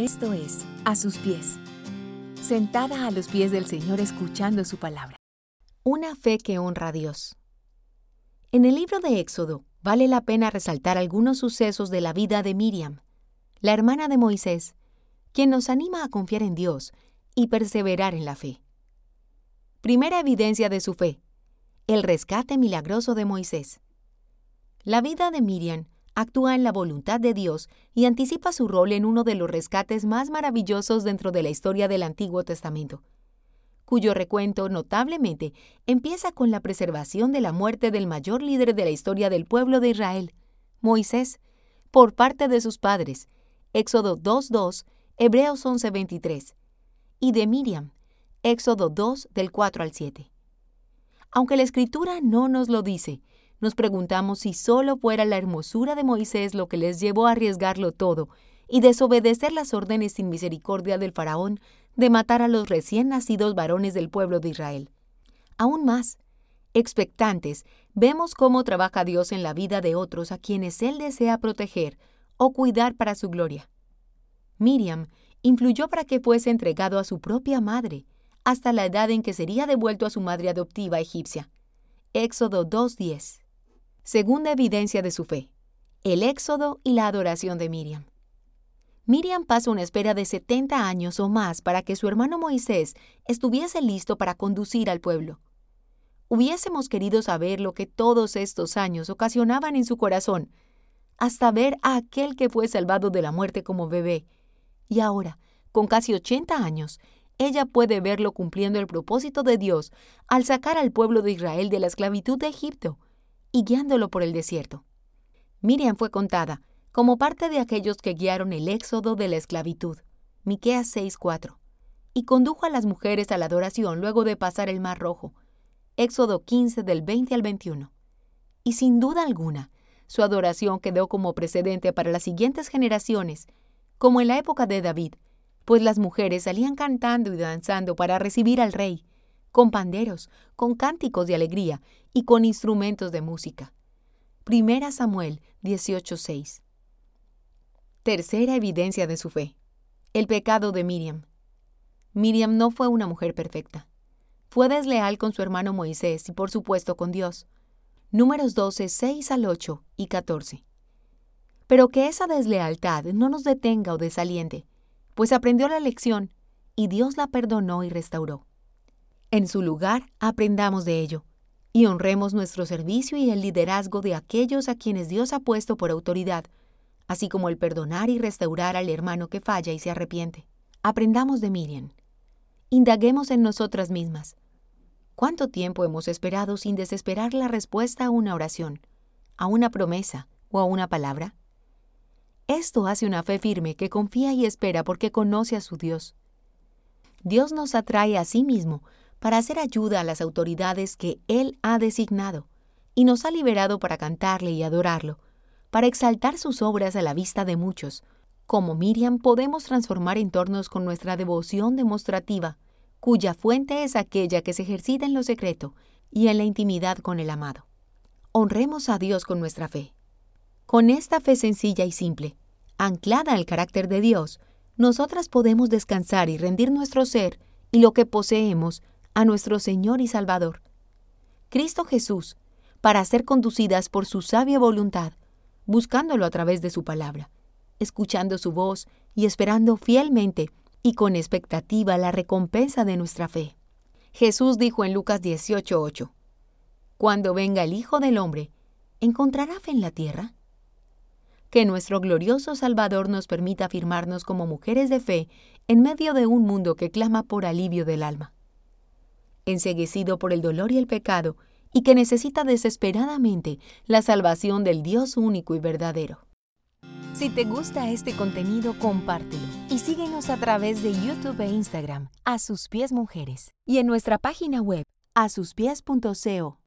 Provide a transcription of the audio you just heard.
Esto es, a sus pies. Sentada a los pies del Señor escuchando su palabra. Una fe que honra a Dios. En el libro de Éxodo, vale la pena resaltar algunos sucesos de la vida de Miriam, la hermana de Moisés, quien nos anima a confiar en Dios y perseverar en la fe. Primera evidencia de su fe, el rescate milagroso de Moisés. La vida de Miriam actúa en la voluntad de Dios y anticipa su rol en uno de los rescates más maravillosos dentro de la historia del Antiguo Testamento, cuyo recuento notablemente empieza con la preservación de la muerte del mayor líder de la historia del pueblo de Israel, Moisés, por parte de sus padres, Éxodo 2.2, Hebreos 11.23, y de Miriam, Éxodo 2 del 4 al 7. Aunque la escritura no nos lo dice, nos preguntamos si solo fuera la hermosura de Moisés lo que les llevó a arriesgarlo todo y desobedecer las órdenes sin misericordia del faraón de matar a los recién nacidos varones del pueblo de Israel. Aún más, expectantes, vemos cómo trabaja Dios en la vida de otros a quienes Él desea proteger o cuidar para su gloria. Miriam influyó para que fuese entregado a su propia madre, hasta la edad en que sería devuelto a su madre adoptiva egipcia. Éxodo 2.10 Segunda evidencia de su fe, el éxodo y la adoración de Miriam. Miriam pasa una espera de 70 años o más para que su hermano Moisés estuviese listo para conducir al pueblo. Hubiésemos querido saber lo que todos estos años ocasionaban en su corazón, hasta ver a aquel que fue salvado de la muerte como bebé. Y ahora, con casi 80 años, ella puede verlo cumpliendo el propósito de Dios al sacar al pueblo de Israel de la esclavitud de Egipto y guiándolo por el desierto. Miriam fue contada como parte de aquellos que guiaron el éxodo de la esclavitud, Miqueas 6:4, y condujo a las mujeres a la adoración luego de pasar el Mar Rojo, Éxodo 15 del 20 al 21. Y sin duda alguna, su adoración quedó como precedente para las siguientes generaciones, como en la época de David, pues las mujeres salían cantando y danzando para recibir al rey, con panderos, con cánticos de alegría y con instrumentos de música. Primera Samuel 18:6. Tercera evidencia de su fe. El pecado de Miriam. Miriam no fue una mujer perfecta. Fue desleal con su hermano Moisés y por supuesto con Dios. Números 12, 6 al 8 y 14. Pero que esa deslealtad no nos detenga o desaliente, pues aprendió la lección y Dios la perdonó y restauró. En su lugar, aprendamos de ello y honremos nuestro servicio y el liderazgo de aquellos a quienes Dios ha puesto por autoridad, así como el perdonar y restaurar al hermano que falla y se arrepiente. Aprendamos de Miriam. Indaguemos en nosotras mismas. ¿Cuánto tiempo hemos esperado sin desesperar la respuesta a una oración, a una promesa o a una palabra? Esto hace una fe firme que confía y espera porque conoce a su Dios. Dios nos atrae a sí mismo para hacer ayuda a las autoridades que Él ha designado, y nos ha liberado para cantarle y adorarlo, para exaltar sus obras a la vista de muchos. Como Miriam podemos transformar entornos con nuestra devoción demostrativa, cuya fuente es aquella que se ejercita en lo secreto y en la intimidad con el amado. Honremos a Dios con nuestra fe. Con esta fe sencilla y simple, anclada al carácter de Dios, nosotras podemos descansar y rendir nuestro ser y lo que poseemos a nuestro Señor y Salvador, Cristo Jesús, para ser conducidas por su sabia voluntad, buscándolo a través de su palabra, escuchando su voz y esperando fielmente y con expectativa la recompensa de nuestra fe. Jesús dijo en Lucas 18:8, Cuando venga el Hijo del Hombre, ¿encontrará fe en la tierra? Que nuestro glorioso Salvador nos permita afirmarnos como mujeres de fe en medio de un mundo que clama por alivio del alma enseguecido por el dolor y el pecado, y que necesita desesperadamente la salvación del Dios único y verdadero. Si te gusta este contenido, compártelo y síguenos a través de YouTube e Instagram, a sus pies mujeres, y en nuestra página web, a asuspies.co.